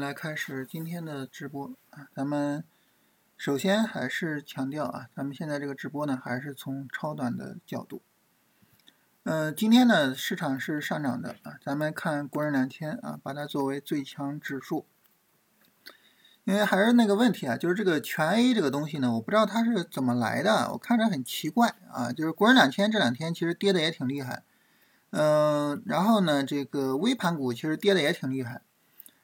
来开始今天的直播啊。咱们首先还是强调啊，咱们现在这个直播呢，还是从超短的角度。嗯，今天呢，市场是上涨的啊。咱们看国证两千啊，把它作为最强指数。因为还是那个问题啊，就是这个全 A 这个东西呢，我不知道它是怎么来的，我看着很奇怪啊。就是国证两千这两天其实跌的也挺厉害，嗯，然后呢，这个微盘股其实跌的也挺厉害。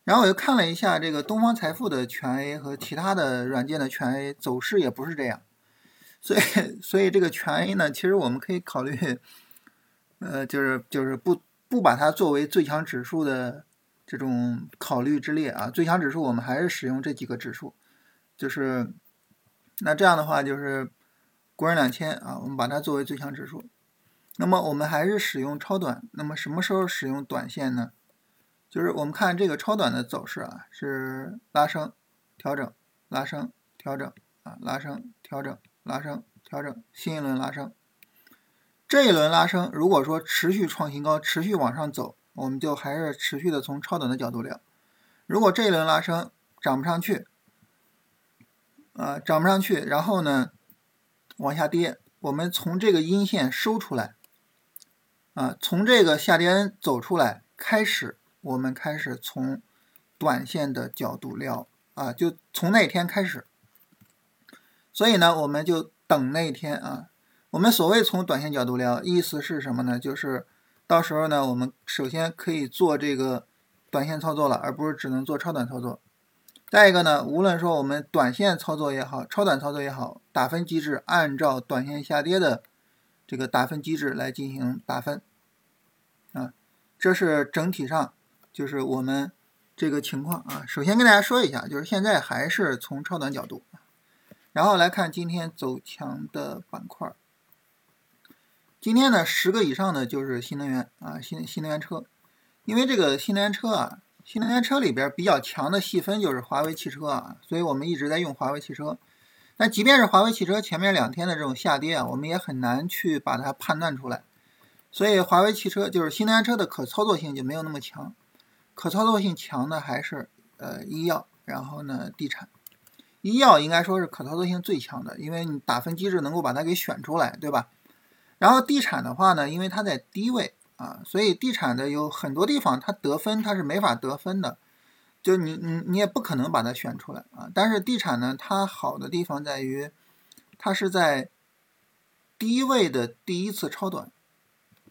然后我又看了一下这个东方财富的全 A 和其他的软件的全 A 走势也不是这样，所以所以这个全 A 呢，其实我们可以考虑，呃，就是就是不不把它作为最强指数的这种考虑之列啊。最强指数我们还是使用这几个指数，就是那这样的话就是国证两千啊，我们把它作为最强指数。那么我们还是使用超短，那么什么时候使用短线呢？就是我们看这个超短的走势啊，是拉升、调整、拉升、调整啊，拉升、调整、拉升、调整，新一轮拉升。这一轮拉升，如果说持续创新高，持续往上走，我们就还是持续的从超短的角度聊。如果这一轮拉升涨不上去，啊，涨不上去，然后呢往下跌，我们从这个阴线收出来，啊，从这个下跌走出来开始。我们开始从短线的角度聊啊，就从那天开始。所以呢，我们就等那天啊。我们所谓从短线角度聊，意思是什么呢？就是到时候呢，我们首先可以做这个短线操作了，而不是只能做超短操作。再一个呢，无论说我们短线操作也好，超短操作也好，打分机制按照短线下跌的这个打分机制来进行打分啊，这是整体上。就是我们这个情况啊，首先跟大家说一下，就是现在还是从超短角度，然后来看今天走强的板块。今天呢，十个以上的就是新能源啊，新新能源车，因为这个新能源车啊，新能源车里边比较强的细分就是华为汽车啊，所以我们一直在用华为汽车。但即便是华为汽车前面两天的这种下跌啊，我们也很难去把它判断出来，所以华为汽车就是新能源车的可操作性就没有那么强。可操作性强的还是呃医药，然后呢地产，医药应该说是可操作性最强的，因为你打分机制能够把它给选出来，对吧？然后地产的话呢，因为它在低位啊，所以地产的有很多地方它得分它是没法得分的，就你你你也不可能把它选出来啊。但是地产呢，它好的地方在于，它是在低位的第一次超短，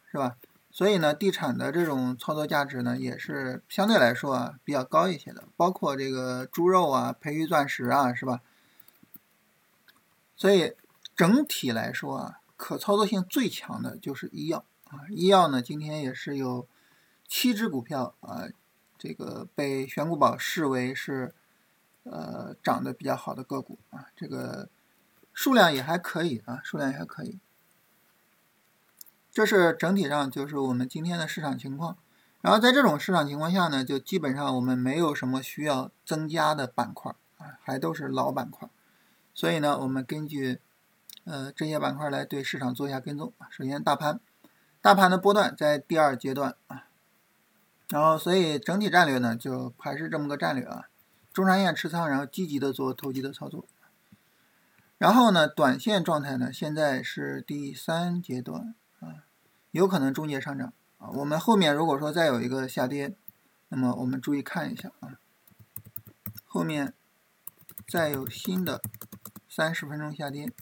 是吧？所以呢，地产的这种操作价值呢，也是相对来说啊比较高一些的，包括这个猪肉啊、培育钻石啊，是吧？所以整体来说啊，可操作性最强的就是医药啊。医药呢，今天也是有七只股票啊，这个被选股宝视为是呃涨得比较好的个股啊，这个数量也还可以啊，数量也还可以。这是整体上就是我们今天的市场情况，然后在这种市场情况下呢，就基本上我们没有什么需要增加的板块啊，还都是老板块，所以呢，我们根据呃这些板块来对市场做一下跟踪。首先，大盘，大盘的波段在第二阶段啊，然后所以整体战略呢就还是这么个战略啊，中长线持仓，然后积极的做投机的操作，然后呢，短线状态呢现在是第三阶段。有可能终结上涨啊！我们后面如果说再有一个下跌，那么我们注意看一下啊，后面再有新的三十分钟下跌，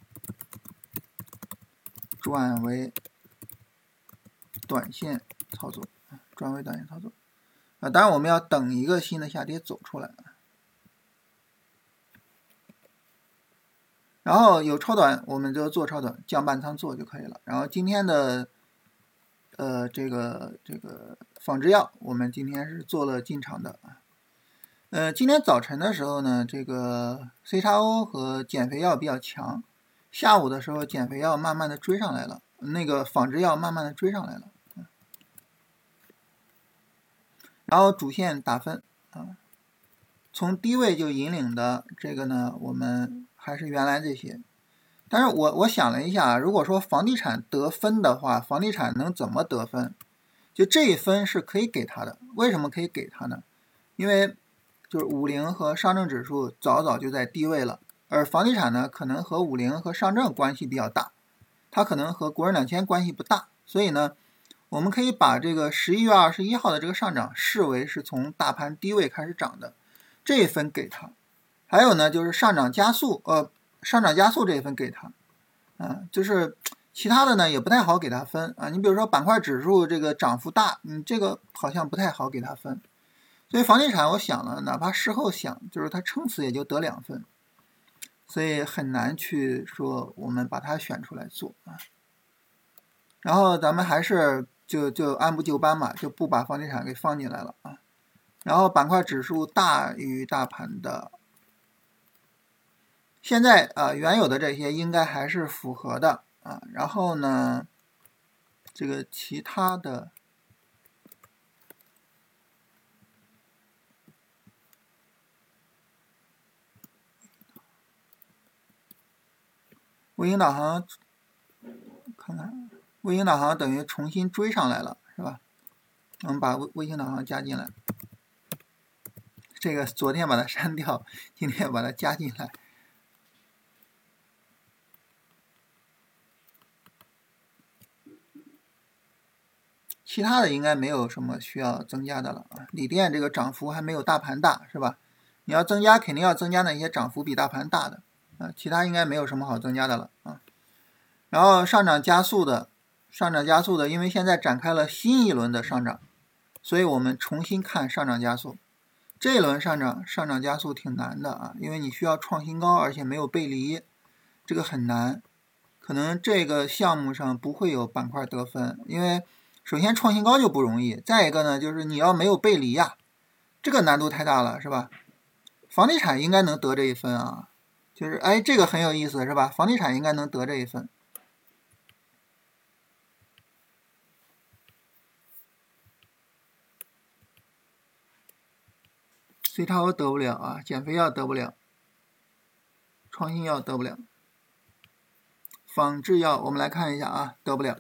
转为短线操作啊，转为短线操作啊！当然我们要等一个新的下跌走出来，然后有超短我们就做超短，降半仓做就可以了。然后今天的。呃，这个这个仿制药，我们今天是做了进场的。呃，今天早晨的时候呢，这个 C 叉 O 和减肥药比较强，下午的时候减肥药慢慢的追上来了，那个仿制药慢慢的追上来了。然后主线打分啊，从低位就引领的这个呢，我们还是原来这些。但是我我想了一下啊，如果说房地产得分的话，房地产能怎么得分？就这一分是可以给他的。为什么可以给他呢？因为就是五零和上证指数早早就在低位了，而房地产呢，可能和五零和上证关系比较大，它可能和国人两千关系不大，所以呢，我们可以把这个十一月二十一号的这个上涨视为是从大盘低位开始涨的，这一分给它。还有呢，就是上涨加速，呃，上涨加速这一分给它，啊，就是其他的呢也不太好给它分啊。你比如说板块指数这个涨幅大，你这个好像不太好给它分。所以房地产，我想了，哪怕事后想，就是它撑死也就得两分，所以很难去说我们把它选出来做啊。然后咱们还是就就按部就班嘛，就不把房地产给放进来了啊。然后板块指数大于大盘的。现在啊，原有的这些应该还是符合的啊。然后呢，这个其他的，卫星导航，看看卫星导航等于重新追上来了，是吧？我们把卫卫星导航加进来，这个昨天把它删掉，今天把它加进来。其他的应该没有什么需要增加的了啊，锂电这个涨幅还没有大盘大，是吧？你要增加，肯定要增加那些涨幅比大盘大的啊，其他应该没有什么好增加的了啊。然后上涨加速的，上涨加速的，因为现在展开了新一轮的上涨，所以我们重新看上涨加速。这一轮上涨，上涨加速挺难的啊，因为你需要创新高，而且没有背离，这个很难。可能这个项目上不会有板块得分，因为。首先创新高就不容易，再一个呢，就是你要没有背离呀，这个难度太大了，是吧？房地产应该能得这一分啊，就是哎，这个很有意思，是吧？房地产应该能得这一分，C 叉 O 得不了啊，减肥药得不了，创新药得不了，仿制药我们来看一下啊，得不了。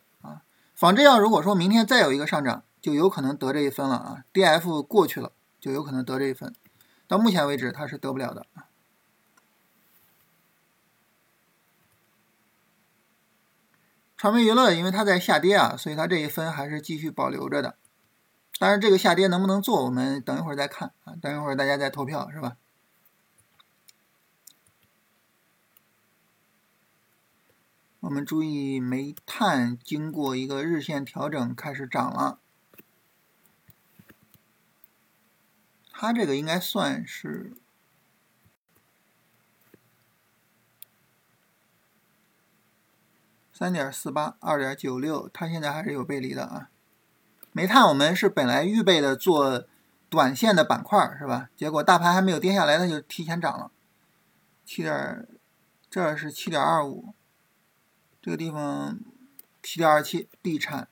仿制药如果说明天再有一个上涨，就有可能得这一分了啊。D F 过去了，就有可能得这一分。到目前为止，它是得不了的。传媒娱乐因为它在下跌啊，所以它这一分还是继续保留着的。但是这个下跌能不能做，我们等一会儿再看啊。等一会儿大家再投票是吧？我们注意，煤炭经过一个日线调整开始涨了，它这个应该算是三点四八，二点九六，它现在还是有背离的啊。煤炭我们是本来预备的做短线的板块是吧？结果大盘还没有跌下来，它就提前涨了，七点，这是七点二五。这个地方七点二七，地产，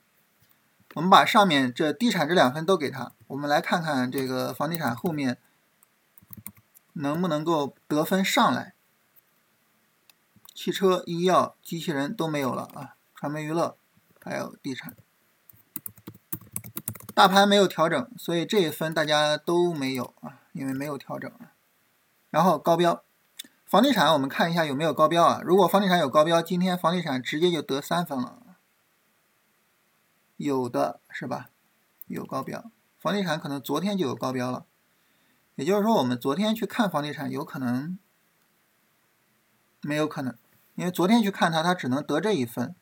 我们把上面这地产这两分都给它，我们来看看这个房地产后面能不能够得分上来。汽车、医药、机器人都没有了啊，传媒娱乐还有地产，大盘没有调整，所以这一分大家都没有啊，因为没有调整。然后高标。房地产，我们看一下有没有高标啊？如果房地产有高标，今天房地产直接就得三分了。有的是吧？有高标，房地产可能昨天就有高标了。也就是说，我们昨天去看房地产，有可能没有可能，因为昨天去看它，它只能得这一分，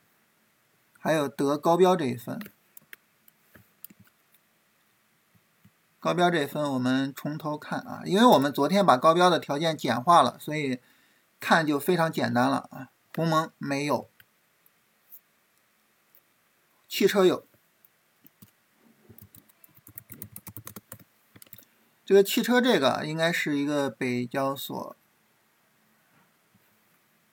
还有得高标这一分。高标这一分我们从头看啊，因为我们昨天把高标的条件简化了，所以看就非常简单了啊。鸿蒙没有，汽车有，这个汽车这个应该是一个北交所，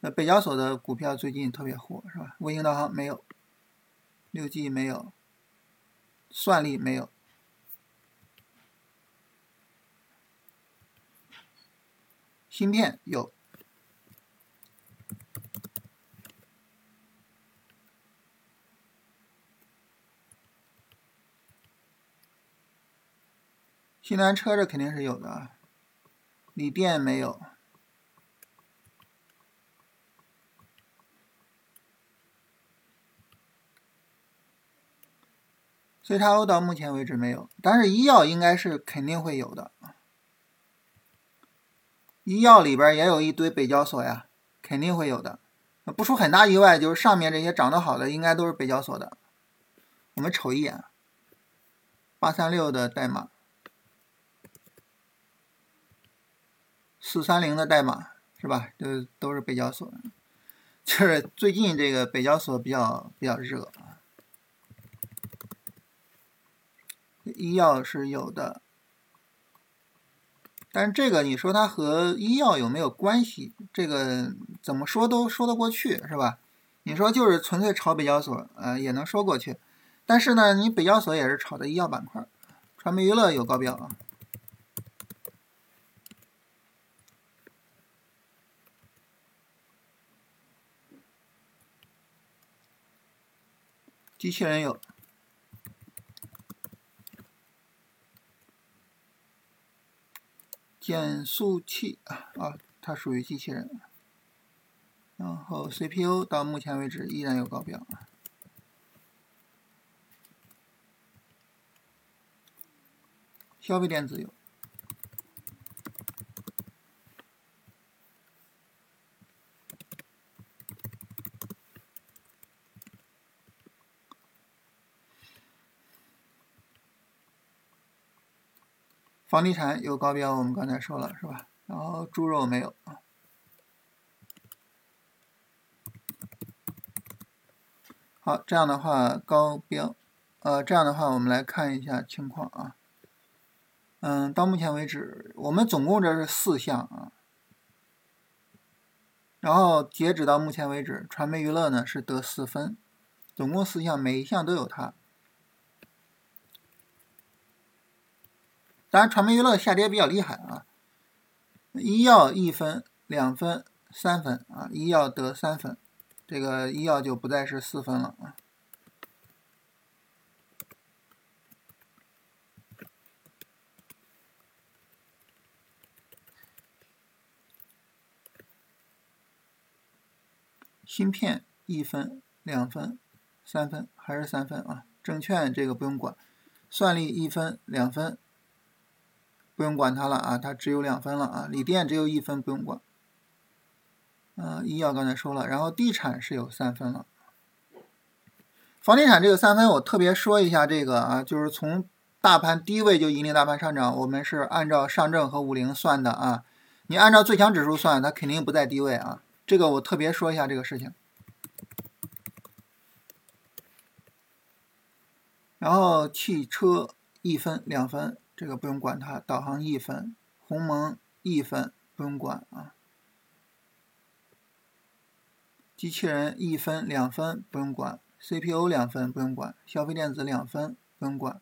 那北交所的股票最近特别火是吧？卫星导航没有，六 G 没有，算力没有。芯片有，新能源车这肯定是有的。锂电没有。C 叉 O 到目前为止没有，但是医药应该是肯定会有的。医药里边也有一堆北交所呀，肯定会有的。不出很大意外，就是上面这些涨得好的，应该都是北交所的。我们瞅一眼，八三六的代码，四三零的代码是吧？都都是北交所。就是最近这个北交所比较比较热。医药是有的，但是这个你说它和医药有没有关系？这个怎么说都说得过去，是吧？你说就是纯粹炒北交所，呃，也能说过去。但是呢，你北交所也是炒的医药板块，传媒娱乐有高标啊，机器人有。减速器啊啊，它属于机器人。然后 CPU 到目前为止依然有高标。消费电子有。房地产有高标，我们刚才说了是吧？然后猪肉没有。好，这样的话高标，呃，这样的话我们来看一下情况啊。嗯，到目前为止，我们总共这是四项啊。然后截止到目前为止，传媒娱乐呢是得四分，总共四项，每一项都有它。当然，传媒娱乐下跌比较厉害啊。医药一分、两分、三分啊，医药得三分，这个医药就不再是四分了啊。芯片一分、两分、三分，还是三分啊？证券这个不用管，算力一分、两分。不用管它了啊，它只有两分了啊。锂电只有一分，不用管。嗯，医药刚才说了，然后地产是有三分了。房地产这个三分，我特别说一下这个啊，就是从大盘低位就引领大盘上涨，我们是按照上证和五零算的啊。你按照最强指数算，它肯定不在低位啊。这个我特别说一下这个事情。然后汽车一分两分。这个不用管它，导航一分，鸿蒙一分，不用管啊。机器人一分两分不用管，CPU 两分不用管，消费电子两分不用管，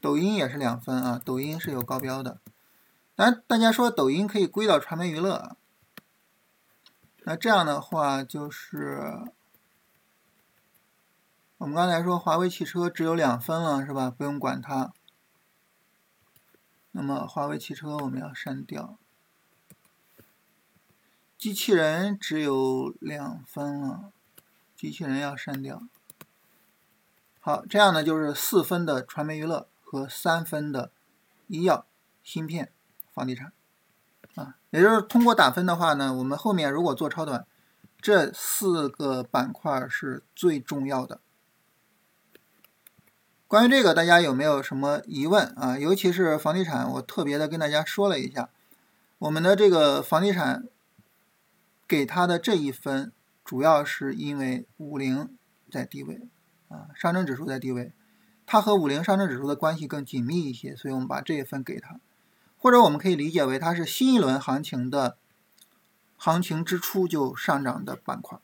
抖音也是两分啊，抖音是有高标的。但大家说抖音可以归到传媒娱乐，那这样的话就是。我们刚才说华为汽车只有两分了，是吧？不用管它。那么华为汽车我们要删掉。机器人只有两分了，机器人要删掉。好，这样呢就是四分的传媒娱乐和三分的医药、芯片、房地产。啊，也就是通过打分的话呢，我们后面如果做超短，这四个板块是最重要的。关于这个，大家有没有什么疑问啊？尤其是房地产，我特别的跟大家说了一下，我们的这个房地产给它的这一分，主要是因为五零在低位啊，上证指数在低位，它和五零上证指数的关系更紧密一些，所以我们把这一分给它，或者我们可以理解为它是新一轮行情的行情之初就上涨的板块。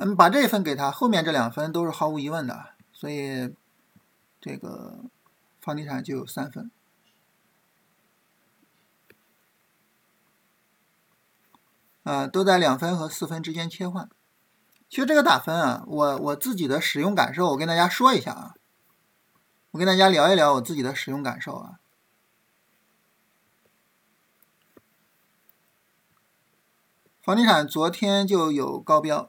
嗯，把这一分给他，后面这两分都是毫无疑问的，所以这个房地产就有三分。啊，都在两分和四分之间切换。其实这个打分啊，我我自己的使用感受，我跟大家说一下啊。我跟大家聊一聊我自己的使用感受啊。房地产昨天就有高标，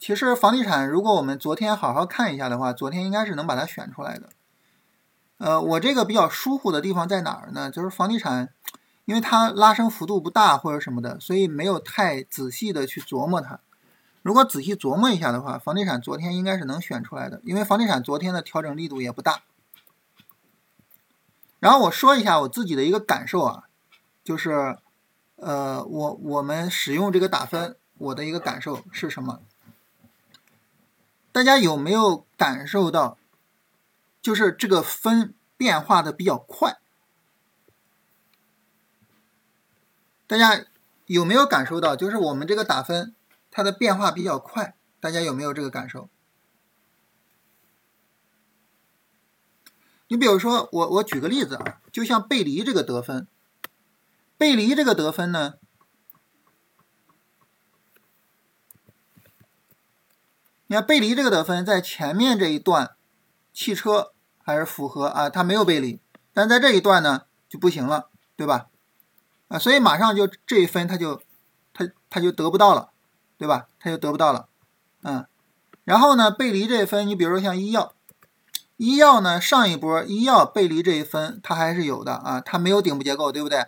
其实房地产如果我们昨天好好看一下的话，昨天应该是能把它选出来的。呃，我这个比较疏忽的地方在哪儿呢？就是房地产，因为它拉升幅度不大或者什么的，所以没有太仔细的去琢磨它。如果仔细琢磨一下的话，房地产昨天应该是能选出来的，因为房地产昨天的调整力度也不大。然后我说一下我自己的一个感受啊，就是，呃，我我们使用这个打分，我的一个感受是什么？大家有没有感受到？就是这个分变化的比较快，大家有没有感受到？就是我们这个打分它的变化比较快，大家有没有这个感受？你比如说，我我举个例子啊，就像背离这个得分，背离这个得分呢，你看背离这个得分在前面这一段。汽车还是符合啊，它没有背离，但在这一段呢就不行了，对吧？啊，所以马上就这一分，它就它它就得不到了，对吧？它就得不到了，嗯。然后呢，背离这一分，你比如说像医药，医药呢上一波医药背离这一分，它还是有的啊，它没有顶部结构，对不对？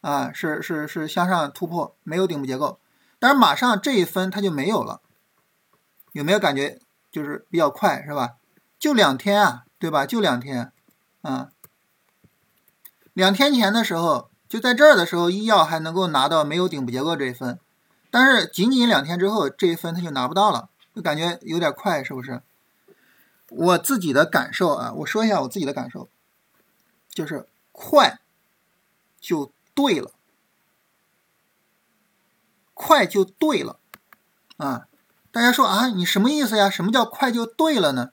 啊，是是是向上突破，没有顶部结构，但是马上这一分它就没有了，有没有感觉就是比较快，是吧？就两天啊，对吧？就两天，啊，两天前的时候，就在这儿的时候，医药还能够拿到没有顶部结构这一分，但是仅仅两天之后，这一分他就拿不到了，就感觉有点快，是不是？我自己的感受啊，我说一下我自己的感受，就是快就对了，快就对了，啊，大家说啊，你什么意思呀？什么叫快就对了呢？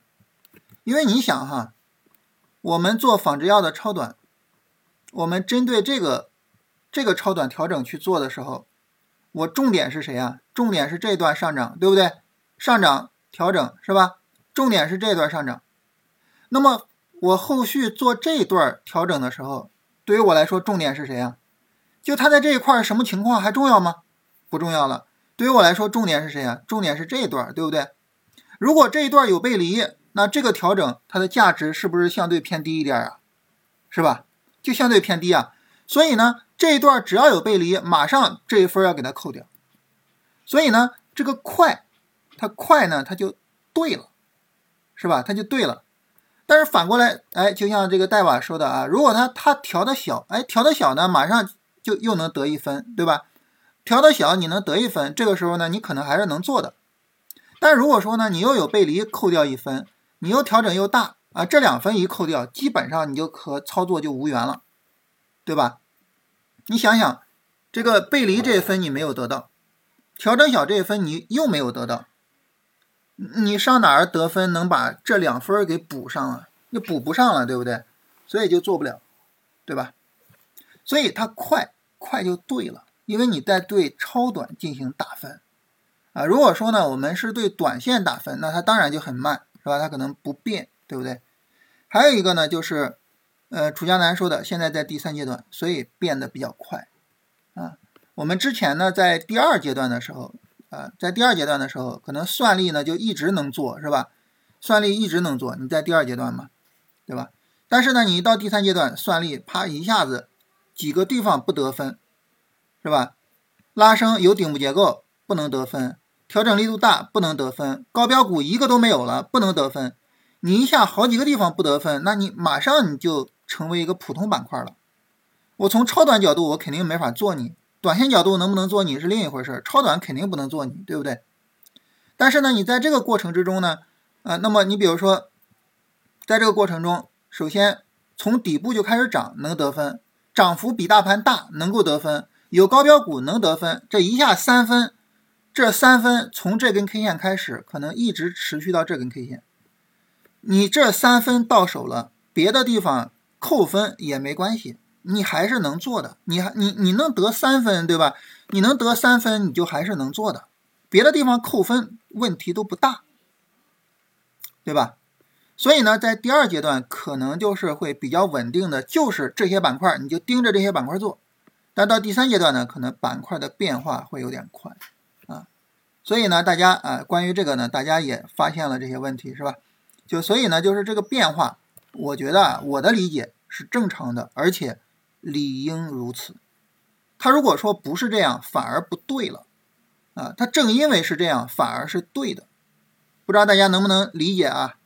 因为你想哈，我们做仿制药的超短，我们针对这个这个超短调整去做的时候，我重点是谁啊？重点是这段上涨，对不对？上涨调整是吧？重点是这段上涨。那么我后续做这段调整的时候，对于我来说，重点是谁啊？就它在这一块什么情况还重要吗？不重要了。对于我来说，重点是谁啊？重点是这一段，对不对？如果这一段有背离。那这个调整它的价值是不是相对偏低一点啊？是吧？就相对偏低啊。所以呢，这一段只要有背离，马上这一分要给它扣掉。所以呢，这个快，它快呢，它就对了，是吧？它就对了。但是反过来，哎，就像这个代瓦说的啊，如果它它调的小，哎，调的小呢，马上就又能得一分，对吧？调的小你能得一分，这个时候呢，你可能还是能做的。但如果说呢，你又有背离，扣掉一分。你又调整又大啊，这两分一扣掉，基本上你就和操作就无缘了，对吧？你想想，这个背离这一分你没有得到，调整小这一分你又没有得到，你上哪儿得分能把这两分给补上啊？你补不上了，对不对？所以就做不了，对吧？所以它快快就对了，因为你在对超短进行打分啊。如果说呢，我们是对短线打分，那它当然就很慢。是吧？它可能不变，对不对？还有一个呢，就是，呃，楚江南说的，现在在第三阶段，所以变得比较快啊。我们之前呢，在第二阶段的时候，啊，在第二阶段的时候，可能算力呢就一直能做，是吧？算力一直能做，你在第二阶段嘛，对吧？但是呢，你一到第三阶段，算力啪一下子几个地方不得分，是吧？拉升有顶部结构不能得分。调整力度大不能得分，高标股一个都没有了不能得分，你一下好几个地方不得分，那你马上你就成为一个普通板块了。我从超短角度我肯定没法做你，短线角度能不能做你是另一回事，超短肯定不能做你，对不对？但是呢，你在这个过程之中呢，啊，那么你比如说，在这个过程中，首先从底部就开始涨能得分，涨幅比大盘大能够得分，有高标股能得分，这一下三分。这三分从这根 K 线开始，可能一直持续到这根 K 线。你这三分到手了，别的地方扣分也没关系，你还是能做的。你还你你能得三分，对吧？你能得三分，你就还是能做的。别的地方扣分问题都不大，对吧？所以呢，在第二阶段可能就是会比较稳定的，就是这些板块，你就盯着这些板块做。但到第三阶段呢，可能板块的变化会有点快啊。所以呢，大家啊，关于这个呢，大家也发现了这些问题是吧？就所以呢，就是这个变化，我觉得啊，我的理解是正常的，而且理应如此。他如果说不是这样，反而不对了啊。他正因为是这样，反而是对的。不知道大家能不能理解啊？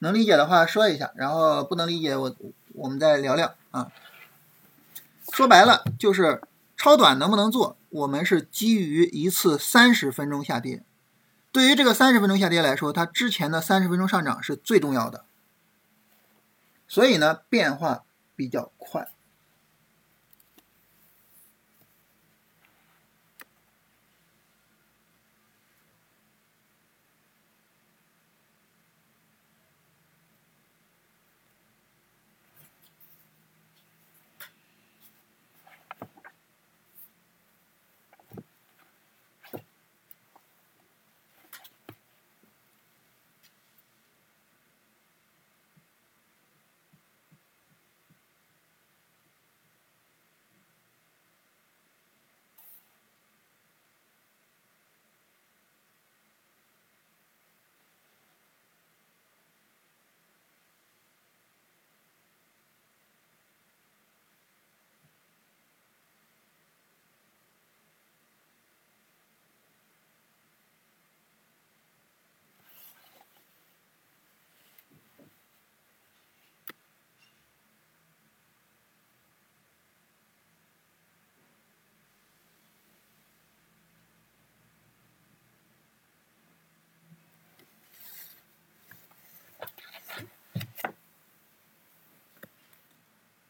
能理解的话说一下，然后不能理解我我们再聊聊啊。说白了就是超短能不能做，我们是基于一次三十分钟下跌。对于这个三十分钟下跌来说，它之前的三十分钟上涨是最重要的，所以呢变化比较快。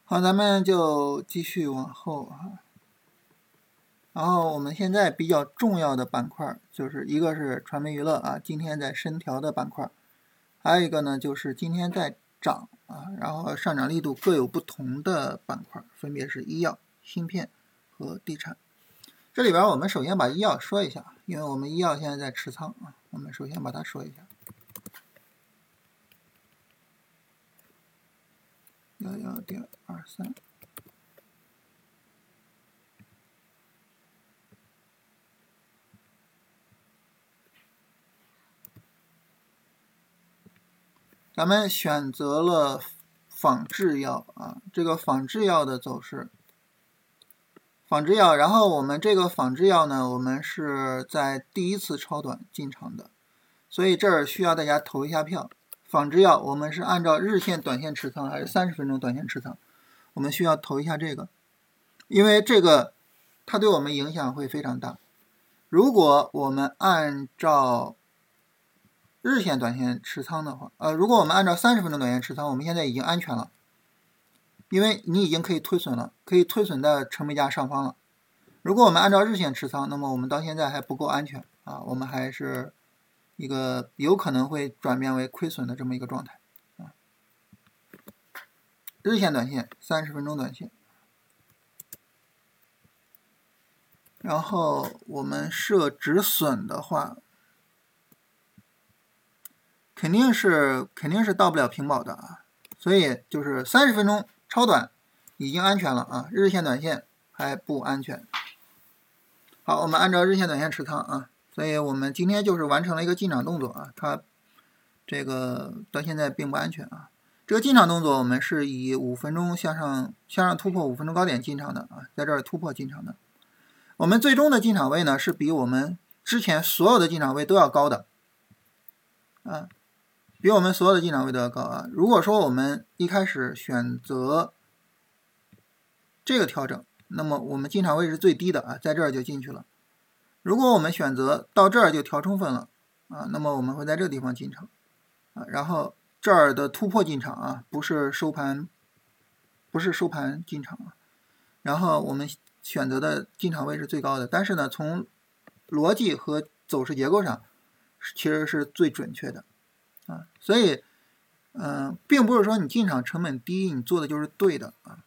好，咱们就继续往后哈。然后我们现在比较重要的板块，就是一个是传媒娱乐啊，今天在深调的板块，还有一个呢就是今天在涨啊，然后上涨力度各有不同的板块，分别是医药、芯片和地产。这里边我们首先把医药说一下，因为我们医药现在在持仓啊，我们首先把它说一下。幺幺点二三，咱们选择了仿制药啊，这个仿制药的走势，仿制药，然后我们这个仿制药呢，我们是在第一次超短进场的，所以这儿需要大家投一下票。仿制药，我们是按照日线、短线持仓还是三十分钟短线持仓？我们需要投一下这个，因为这个它对我们影响会非常大。如果我们按照日线、短线持仓的话，呃，如果我们按照三十分钟短线持仓，我们现在已经安全了，因为你已经可以推损了，可以推损在成本价上方了。如果我们按照日线持仓，那么我们到现在还不够安全啊，我们还是。一个有可能会转变为亏损的这么一个状态啊，日线、短线、三十分钟短线，然后我们设止损的话，肯定是肯定是到不了平保的啊，所以就是三十分钟超短已经安全了啊，日线、短线还不安全。好，我们按照日线、短线持仓啊。所以我们今天就是完成了一个进场动作啊，它这个到现在并不安全啊。这个进场动作我们是以五分钟向上向上突破五分钟高点进场的啊，在这儿突破进场的。我们最终的进场位呢是比我们之前所有的进场位都要高的啊，比我们所有的进场位都要高啊。如果说我们一开始选择这个调整，那么我们进场位是最低的啊，在这儿就进去了。如果我们选择到这儿就调充分了啊，那么我们会在这个地方进场啊，然后这儿的突破进场啊，不是收盘，不是收盘进场啊，然后我们选择的进场位是最高的，但是呢，从逻辑和走势结构上，其实是最准确的啊，所以嗯，并不是说你进场成本低，你做的就是对的啊。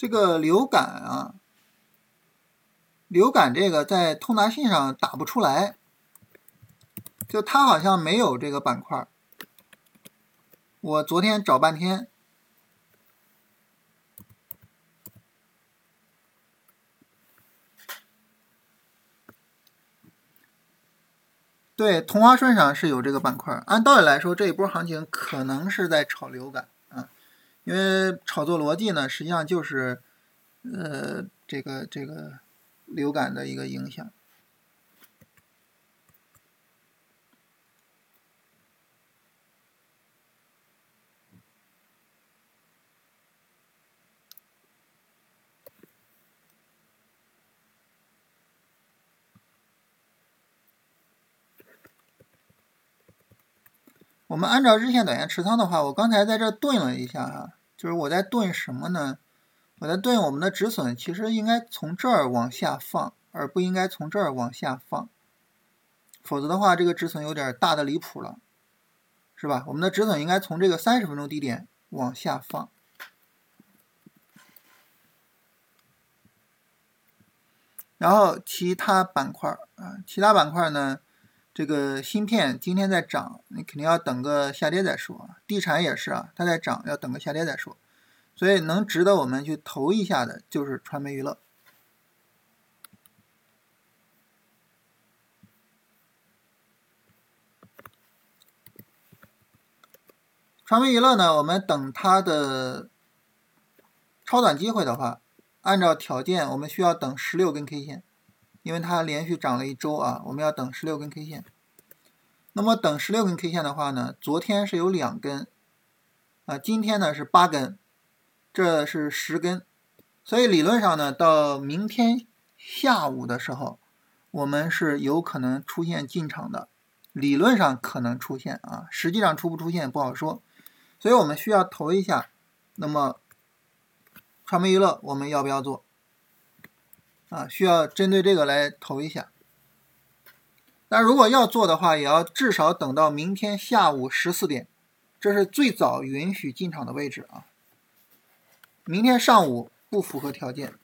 这个流感啊，流感这个在通达信上打不出来，就它好像没有这个板块。我昨天找半天。对，同花顺上是有这个板块。按道理来说，这一波行情可能是在炒流感，因为炒作逻辑呢，实际上就是，呃，这个这个流感的一个影响。我们按照日线、短线持仓的话，我刚才在这顿了一下啊，就是我在顿什么呢？我在顿我们的止损，其实应该从这儿往下放，而不应该从这儿往下放，否则的话，这个止损有点大的离谱了，是吧？我们的止损应该从这个三十分钟低点往下放，然后其他板块啊，其他板块呢？这个芯片今天在涨，你肯定要等个下跌再说。地产也是啊，它在涨，要等个下跌再说。所以能值得我们去投一下的，就是传媒娱乐。传媒娱乐呢，我们等它的超短机会的话，按照条件，我们需要等十六根 K 线。因为它连续涨了一周啊，我们要等十六根 K 线。那么等十六根 K 线的话呢，昨天是有两根，啊，今天呢是八根，这是十根，所以理论上呢，到明天下午的时候，我们是有可能出现进场的，理论上可能出现啊，实际上出不出现不好说，所以我们需要投一下。那么传媒娱乐我们要不要做？啊，需要针对这个来投一下。但如果要做的话，也要至少等到明天下午十四点，这是最早允许进场的位置啊。明天上午不符合条件。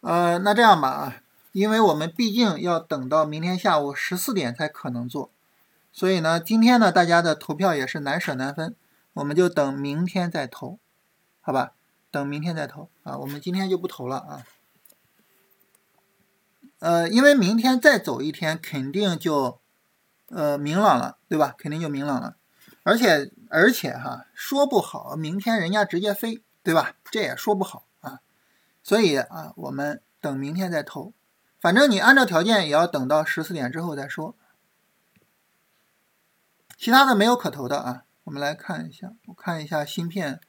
呃，那这样吧啊，因为我们毕竟要等到明天下午十四点才可能做，所以呢，今天呢大家的投票也是难舍难分，我们就等明天再投，好吧？等明天再投啊，我们今天就不投了啊。呃，因为明天再走一天，肯定就呃明朗了，对吧？肯定就明朗了，而且而且哈，说不好明天人家直接飞，对吧？这也说不好啊。所以啊，我们等明天再投，反正你按照条件也要等到十四点之后再说。其他的没有可投的啊，我们来看一下，我看一下芯片，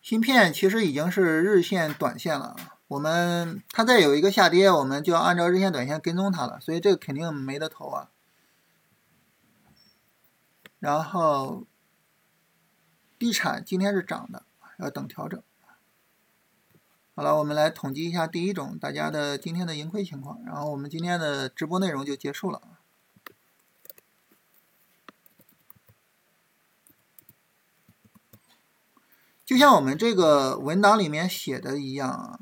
芯片其实已经是日线、短线了啊。我们它再有一个下跌，我们就要按照日线、短线跟踪它了，所以这个肯定没得投啊。然后。地产今天是涨的，要等调整。好了，我们来统计一下第一种大家的今天的盈亏情况，然后我们今天的直播内容就结束了。就像我们这个文档里面写的一样啊，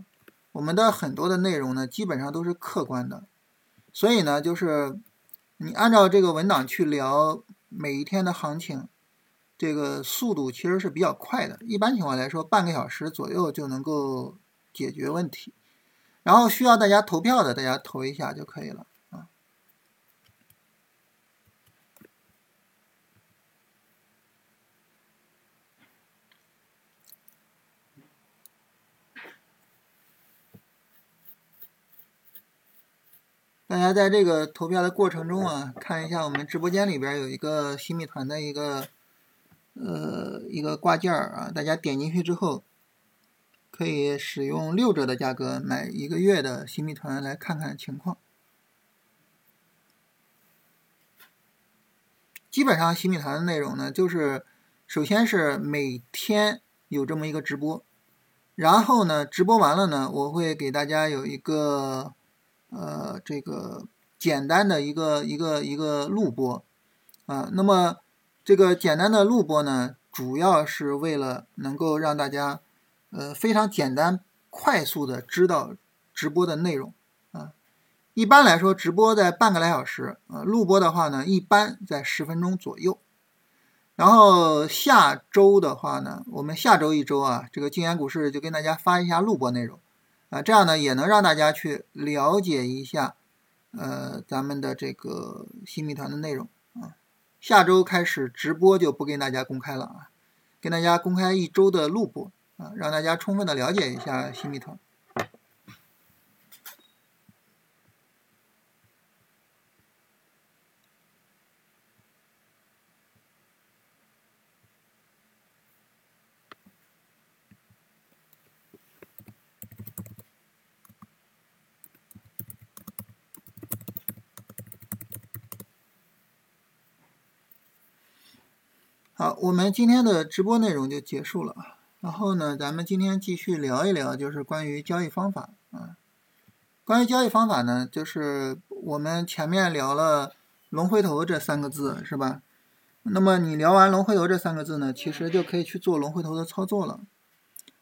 我们的很多的内容呢，基本上都是客观的，所以呢，就是你按照这个文档去聊每一天的行情。这个速度其实是比较快的，一般情况来说，半个小时左右就能够解决问题。然后需要大家投票的，大家投一下就可以了啊。大家在这个投票的过程中啊，看一下我们直播间里边有一个新米团的一个。呃，一个挂件儿啊，大家点进去之后，可以使用六折的价格买一个月的新米团来看看情况。基本上新米团的内容呢，就是首先是每天有这么一个直播，然后呢，直播完了呢，我会给大家有一个呃这个简单的一个一个一个录播啊，那么。这个简单的录播呢，主要是为了能够让大家，呃，非常简单、快速的知道直播的内容啊。一般来说，直播在半个来小时啊，录播的话呢，一般在十分钟左右。然后下周的话呢，我们下周一周啊，这个静言股市就跟大家发一下录播内容啊，这样呢也能让大家去了解一下，呃，咱们的这个新米团的内容啊。下周开始直播就不跟大家公开了啊，跟大家公开一周的录播啊，让大家充分的了解一下新米团。好，我们今天的直播内容就结束了。然后呢，咱们今天继续聊一聊，就是关于交易方法啊。关于交易方法呢，就是我们前面聊了“龙回头”这三个字，是吧？那么你聊完“龙回头”这三个字呢，其实就可以去做龙回头的操作了。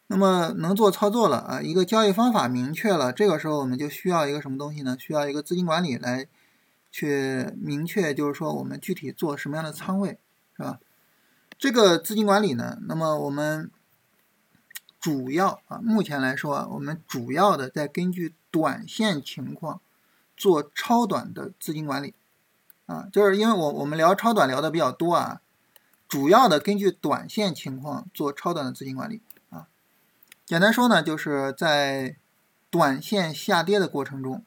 那么能做操作了啊，一个交易方法明确了，这个时候我们就需要一个什么东西呢？需要一个资金管理来去明确，就是说我们具体做什么样的仓位，是吧？这个资金管理呢，那么我们主要啊，目前来说啊，我们主要的在根据短线情况做超短的资金管理啊，就是因为我我们聊超短聊的比较多啊，主要的根据短线情况做超短的资金管理啊。简单说呢，就是在短线下跌的过程中，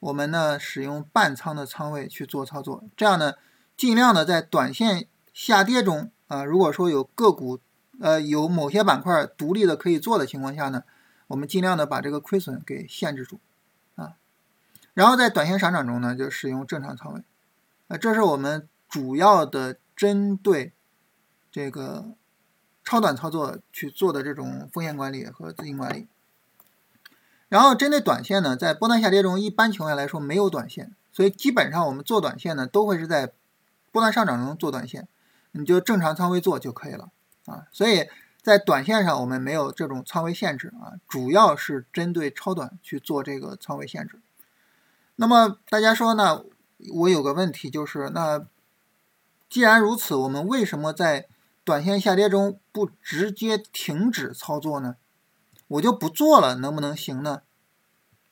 我们呢使用半仓的仓位去做操作，这样呢尽量的在短线下跌中。啊，如果说有个股，呃，有某些板块独立的可以做的情况下呢，我们尽量的把这个亏损给限制住，啊，然后在短线上涨中呢，就使用正常仓位，啊，这是我们主要的针对这个超短操作去做的这种风险管理和资金管理。然后针对短线呢，在波段下跌中，一般情况下来说没有短线，所以基本上我们做短线呢，都会是在波段上涨中做短线。你就正常仓位做就可以了啊，所以在短线上我们没有这种仓位限制啊，主要是针对超短去做这个仓位限制。那么大家说呢？我有个问题就是，那既然如此，我们为什么在短线下跌中不直接停止操作呢？我就不做了，能不能行呢？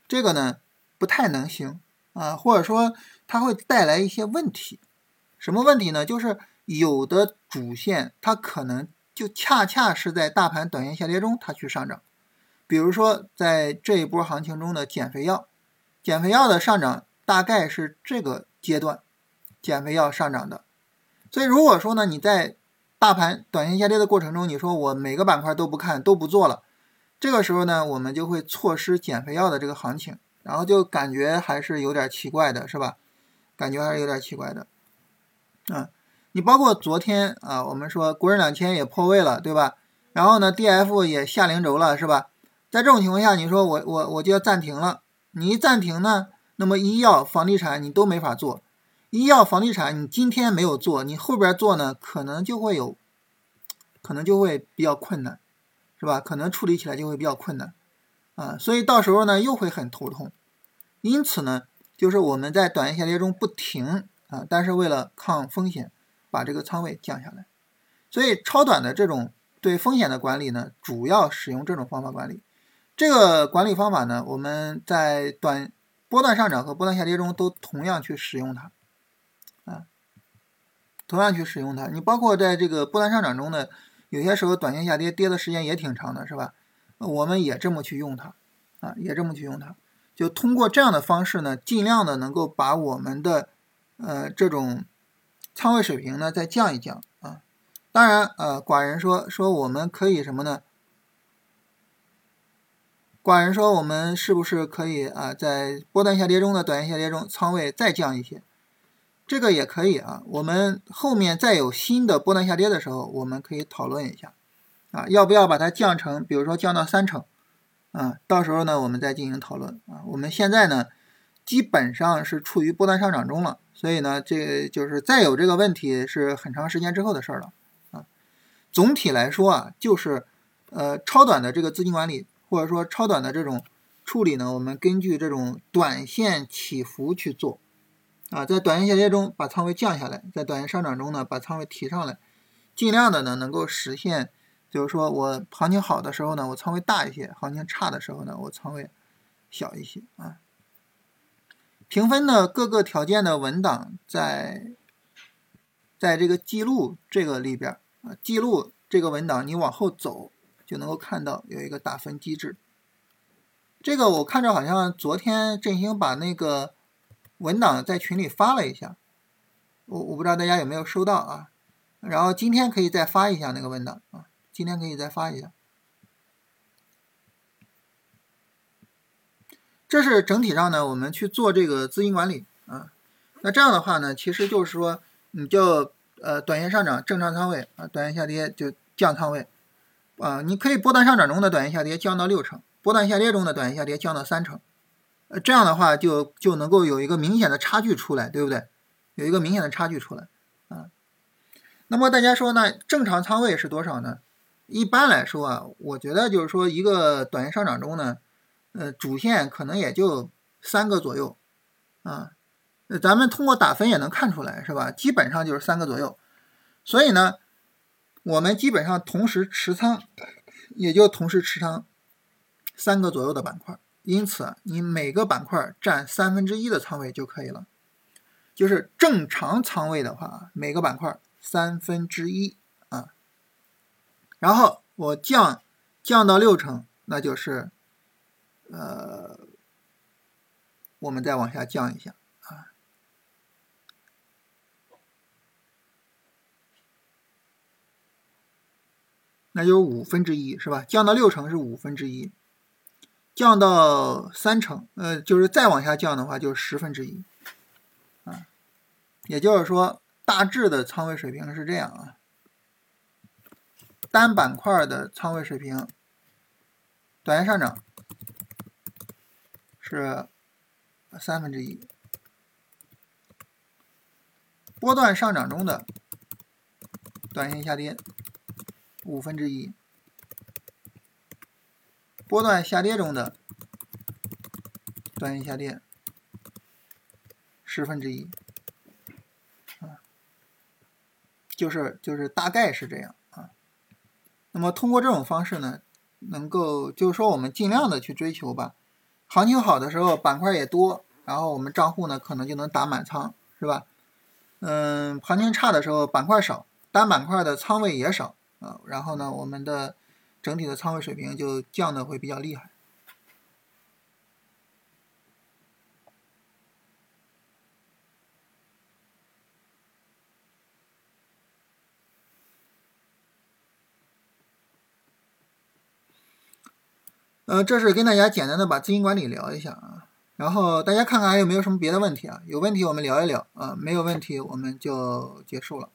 这个呢不太能行啊，或者说它会带来一些问题。什么问题呢？就是有的主线它可能就恰恰是在大盘短线下跌中它去上涨，比如说在这一波行情中的减肥药，减肥药的上涨大概是这个阶段减肥药上涨的，所以如果说呢你在大盘短线下跌的过程中，你说我每个板块都不看都不做了，这个时候呢我们就会错失减肥药的这个行情，然后就感觉还是有点奇怪的，是吧？感觉还是有点奇怪的。嗯，你包括昨天啊，我们说国人两千也破位了，对吧？然后呢，D F 也下零轴了，是吧？在这种情况下，你说我我我就要暂停了，你一暂停呢，那么医药、房地产你都没法做。医药、房地产你今天没有做，你后边做呢，可能就会有，可能就会比较困难，是吧？可能处理起来就会比较困难啊，所以到时候呢又会很头痛。因此呢，就是我们在短线下跌中不停啊，但是为了抗风险，把这个仓位降下来。所以超短的这种对风险的管理呢，主要使用这种方法管理。这个管理方法呢，我们在短波段上涨和波段下跌中都同样去使用它，啊，同样去使用它。你包括在这个波段上涨中呢，有些时候短线下跌跌的时间也挺长的，是吧？我们也这么去用它，啊，也这么去用它，就通过这样的方式呢，尽量的能够把我们的呃这种仓位水平呢再降一降啊。当然，呃，寡人说说我们可以什么呢？寡人说：“我们是不是可以啊，在波段下跌中的短线下跌中，仓位再降一些？这个也可以啊。我们后面再有新的波段下跌的时候，我们可以讨论一下啊，要不要把它降成，比如说降到三成啊？到时候呢，我们再进行讨论啊。我们现在呢，基本上是处于波段上涨中了，所以呢，这就是再有这个问题是很长时间之后的事儿了啊。总体来说啊，就是呃，超短的这个资金管理。”或者说超短的这种处理呢，我们根据这种短线起伏去做，啊，在短线下跌中把仓位降下来，在短线上涨中呢把仓位提上来，尽量的呢能够实现，就是说我行情好的时候呢我仓位大一些，行情差的时候呢我仓位小一些啊。评分的各个条件的文档在在这个记录这个里边啊，记录这个文档你往后走。就能够看到有一个打分机制，这个我看着好像昨天振兴把那个文档在群里发了一下，我我不知道大家有没有收到啊？然后今天可以再发一下那个文档啊，今天可以再发一下。这是整体上呢，我们去做这个资金管理啊。那这样的话呢，其实就是说，你就呃短线上涨正常仓位啊，短线下跌就降仓位。啊，你可以波段上涨中的短线下跌降到六成，波段下跌中的短线下跌降到三成，呃，这样的话就就能够有一个明显的差距出来，对不对？有一个明显的差距出来啊。那么大家说呢，正常仓位是多少呢？一般来说啊，我觉得就是说一个短线上涨中呢，呃，主线可能也就三个左右啊。咱们通过打分也能看出来，是吧？基本上就是三个左右。所以呢。我们基本上同时持仓，也就同时持仓三个左右的板块，因此你每个板块占三分之一的仓位就可以了。就是正常仓位的话，每个板块三分之一啊。然后我降降到六成，那就是呃，我们再往下降一下啊。那就是五分之一，是吧？降到六成是五分之一，降到三成，呃，就是再往下降的话，就十分之一，啊，也就是说，大致的仓位水平是这样啊。单板块的仓位水平，短线上涨是三分之一，波段上涨中的短线下跌。五分之一，波段下跌中的短线下跌十分之一，啊，就是就是大概是这样啊。那么通过这种方式呢，能够就是说我们尽量的去追求吧，行情好的时候板块也多，然后我们账户呢可能就能打满仓，是吧？嗯，行情差的时候板块少，单板块的仓位也少。啊，然后呢，我们的整体的仓位水平就降的会比较厉害。呃，这是跟大家简单的把资金管理聊一下啊，然后大家看看还有没有什么别的问题啊？有问题我们聊一聊啊，没有问题我们就结束了。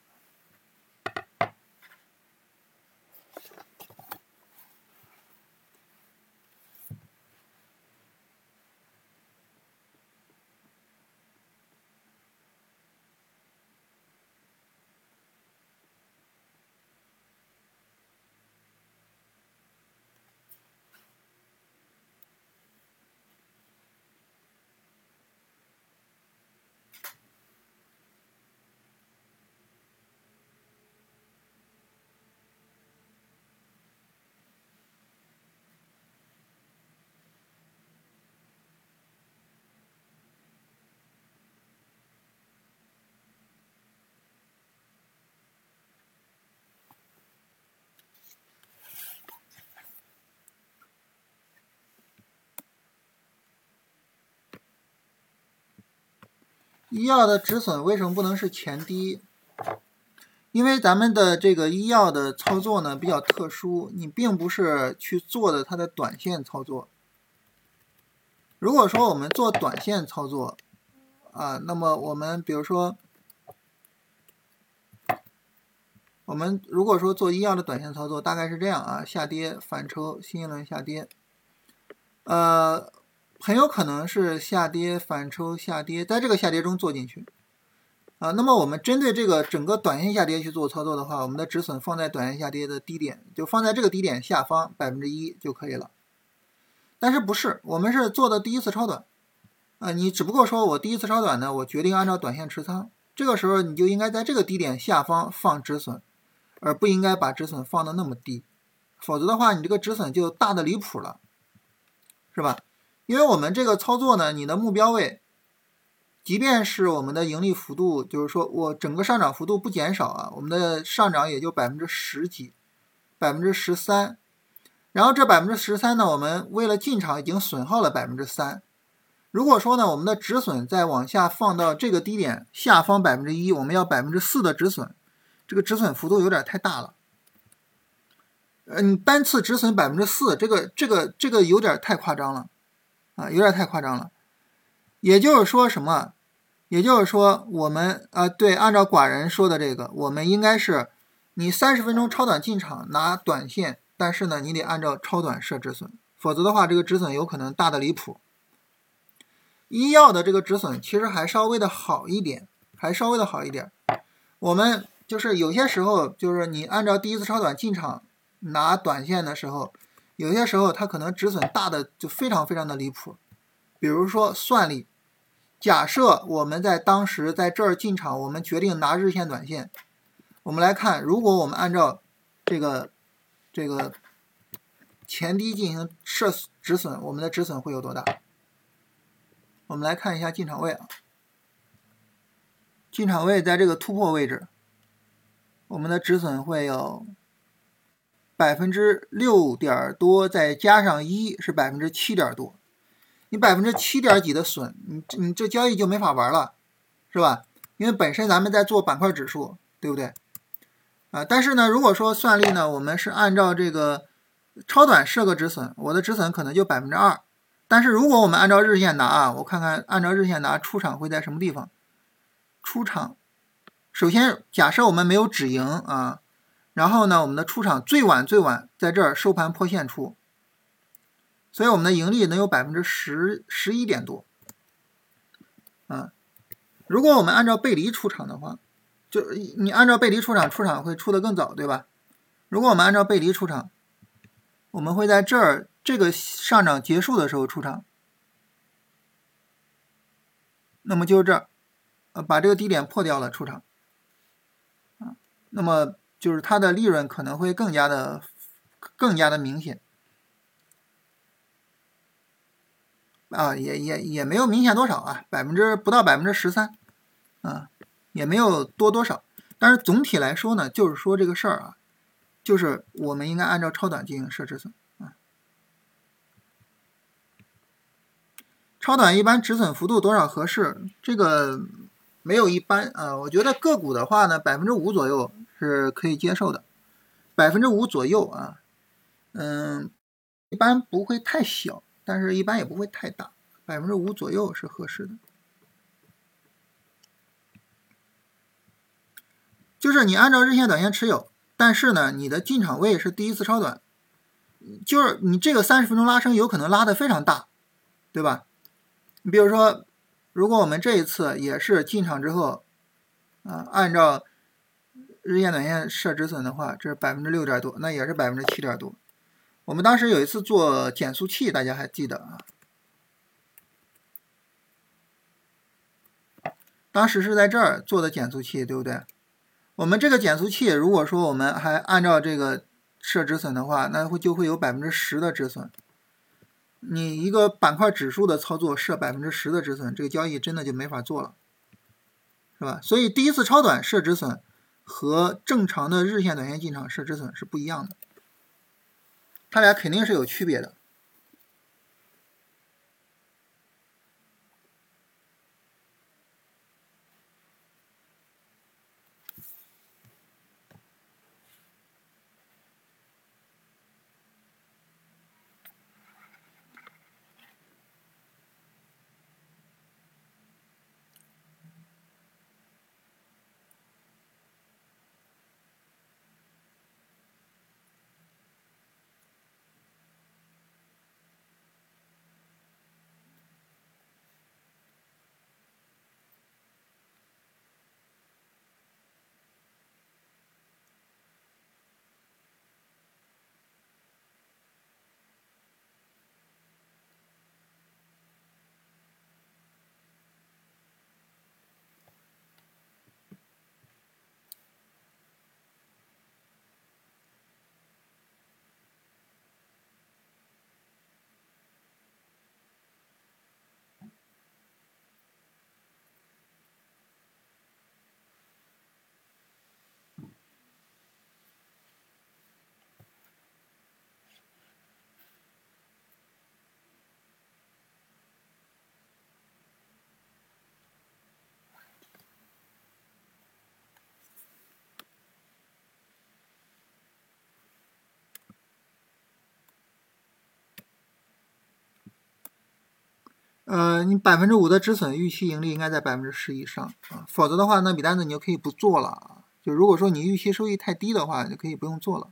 医药的止损为什么不能是前低？因为咱们的这个医药的操作呢比较特殊，你并不是去做的它的短线操作。如果说我们做短线操作，啊，那么我们比如说，我们如果说做医药的短线操作，大概是这样啊，下跌反抽，新一轮下跌，呃，很有可能是下跌反抽下跌，在这个下跌中做进去，啊，那么我们针对这个整个短线下跌去做操作的话，我们的止损放在短线下跌的低点，就放在这个低点下方百分之一就可以了。但是不是，我们是做的第一次超短，啊，你只不过说我第一次超短呢，我决定按照短线持仓，这个时候你就应该在这个低点下方放止损，而不应该把止损放的那么低，否则的话你这个止损就大的离谱了，是吧？因为我们这个操作呢，你的目标位，即便是我们的盈利幅度，就是说我整个上涨幅度不减少啊，我们的上涨也就百分之十几，百分之十三。然后这百分之十三呢，我们为了进场已经损耗了百分之三。如果说呢，我们的止损再往下放到这个低点下方百分之一，我们要百分之四的止损，这个止损幅度有点太大了。嗯，单次止损百分之四，这个这个这个有点太夸张了，啊，有点太夸张了。也就是说什么？也就是说我们啊，对，按照寡人说的这个，我们应该是你三十分钟超短进场拿短线。但是呢，你得按照超短设止损，否则的话，这个止损有可能大的离谱。医药的这个止损其实还稍微的好一点，还稍微的好一点。我们就是有些时候，就是你按照第一次超短进场拿短线的时候，有些时候它可能止损大的就非常非常的离谱。比如说算力，假设我们在当时在这儿进场，我们决定拿日线短线，我们来看，如果我们按照这个。这个前低进行设止损，我们的止损会有多大？我们来看一下进场位啊，进场位在这个突破位置，我们的止损会有百分之六点多，再加上一是百分之七点多。你百分之七点几的损，你你这交易就没法玩了，是吧？因为本身咱们在做板块指数，对不对？啊，但是呢，如果说算力呢，我们是按照这个超短设个止损，我的止损可能就百分之二。但是如果我们按照日线拿啊，我看看按照日线拿出场会在什么地方？出场，首先假设我们没有止盈啊，然后呢，我们的出场最晚最晚在这儿收盘破线出，所以我们的盈利能有百分之十十一点多。啊，如果我们按照背离出场的话。就你按照背离出场，出场会出的更早，对吧？如果我们按照背离出场，我们会在这儿这个上涨结束的时候出场，那么就是这儿，呃，把这个低点破掉了出场，啊，那么就是它的利润可能会更加的更加的明显，啊，也也也没有明显多少啊，百分之不到百分之十三，啊。也没有多多少，但是总体来说呢，就是说这个事儿啊，就是我们应该按照超短进行设止损啊。超短一般止损幅度多少合适？这个没有一般啊。我觉得个股的话呢，百分之五左右是可以接受的，百分之五左右啊，嗯，一般不会太小，但是一般也不会太大，百分之五左右是合适的。就是你按照日线、短线持有，但是呢，你的进场位是第一次超短，就是你这个三十分钟拉升有可能拉的非常大，对吧？你比如说，如果我们这一次也是进场之后，啊，按照日线、短线设止损的话，这是百分之六点多，那也是百分之七点多。我们当时有一次做减速器，大家还记得啊？当时是在这儿做的减速器，对不对？我们这个减速器，如果说我们还按照这个设止损的话，那会就会有百分之十的止损。你一个板块指数的操作设百分之十的止损，这个交易真的就没法做了，是吧？所以第一次超短设止损和正常的日线、短线进场设止损是不一样的，它俩肯定是有区别的。呃，你百分之五的止损，预期盈利应该在百分之十以上啊，否则的话，那笔单子你就可以不做了。就如果说你预期收益太低的话，就可以不用做了。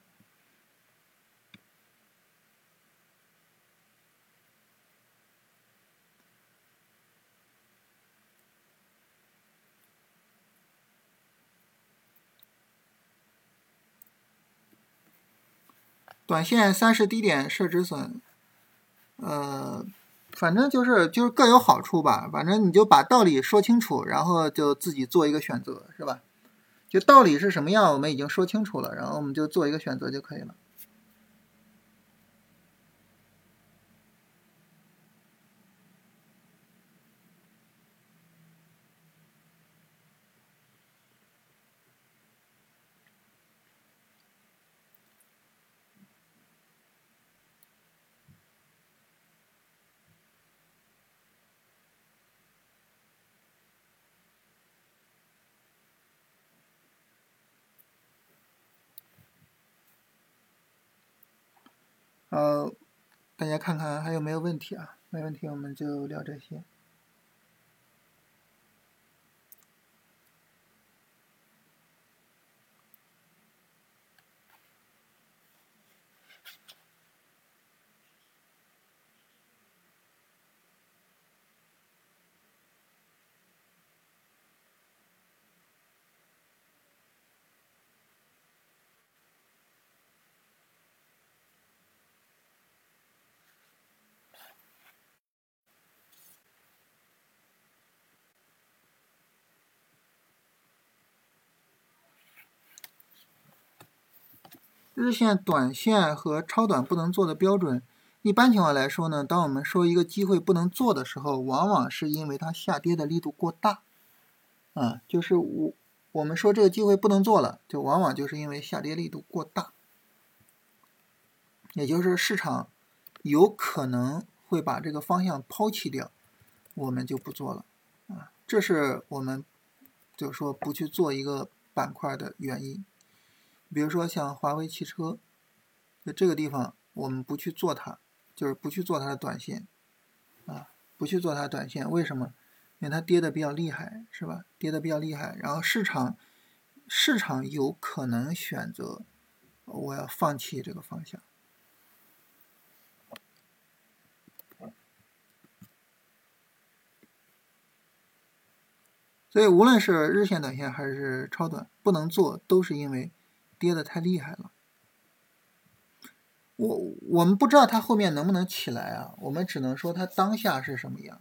短线三十低点设止损，呃，反正就是就是各有好处吧。反正你就把道理说清楚，然后就自己做一个选择，是吧？就道理是什么样，我们已经说清楚了，然后我们就做一个选择就可以了。呃，大家看看还有没有问题啊？没问题，我们就聊这些。日线、短线和超短不能做的标准，一般情况来说呢，当我们说一个机会不能做的时候，往往是因为它下跌的力度过大，啊，就是我我们说这个机会不能做了，就往往就是因为下跌力度过大，也就是市场有可能会把这个方向抛弃掉，我们就不做了，啊，这是我们就是说不去做一个板块的原因。比如说像华为汽车，就这个地方我们不去做它，就是不去做它的短线，啊，不去做它短线，为什么？因为它跌的比较厉害，是吧？跌的比较厉害，然后市场市场有可能选择我要放弃这个方向，所以无论是日线、短线还是超短，不能做，都是因为。跌的太厉害了，我我们不知道它后面能不能起来啊，我们只能说它当下是什么样。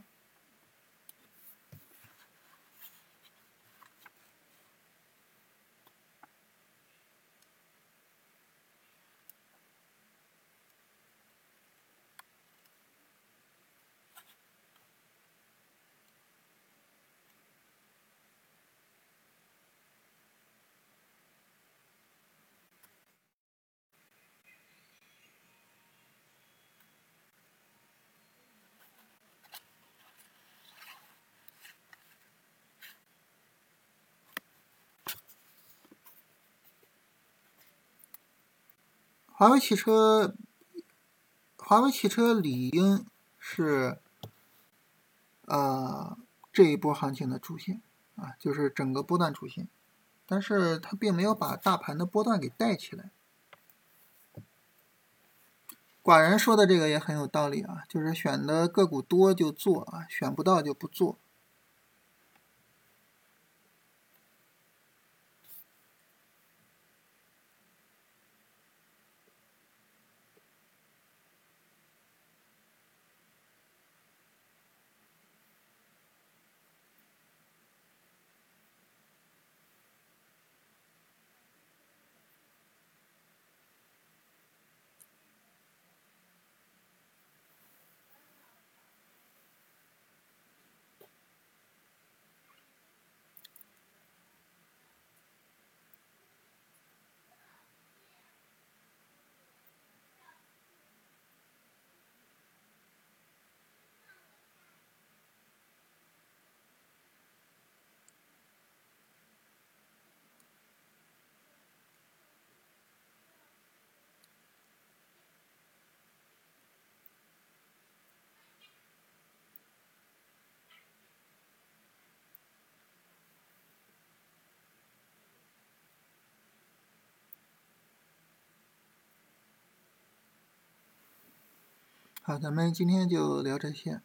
华为汽车，华为汽车理应是，呃，这一波行情的主线啊，就是整个波段主线，但是它并没有把大盘的波段给带起来。寡人说的这个也很有道理啊，就是选的个股多就做啊，选不到就不做。好，咱们今天就聊这些。